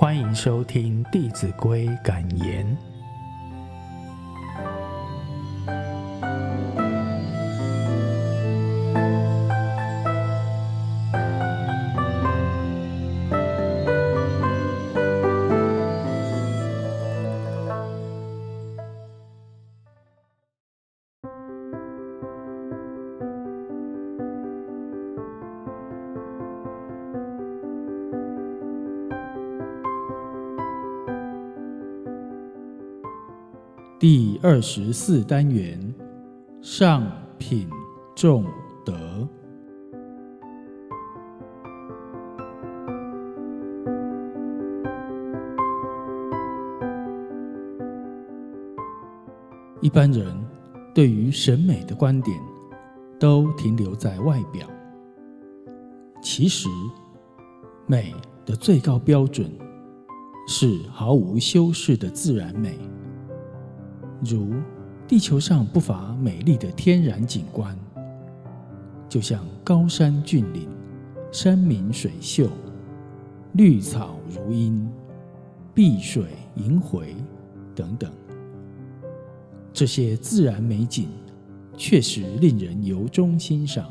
欢迎收听《弟子规》感言。第二十四单元，上品重德。一般人对于审美的观点，都停留在外表。其实，美的最高标准，是毫无修饰的自然美。如地球上不乏美丽的天然景观，就像高山峻岭、山明水秀、绿草如茵、碧水银回等等。这些自然美景确实令人由衷欣赏，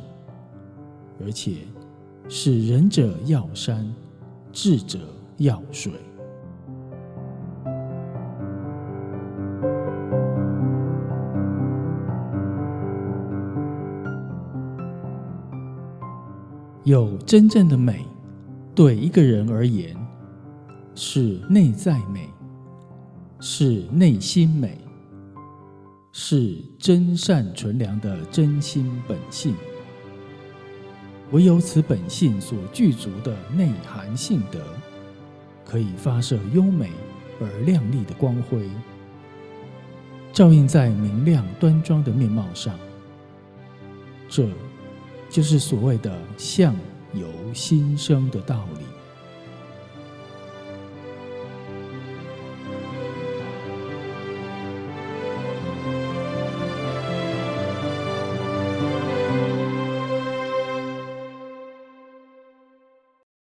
而且是仁者要山，智者要水。有真正的美，对一个人而言，是内在美，是内心美，是真善纯良的真心本性。唯有此本性所具足的内涵性德，可以发射优美而亮丽的光辉，照映在明亮端庄的面貌上。这。就是所谓的相由心生的道理。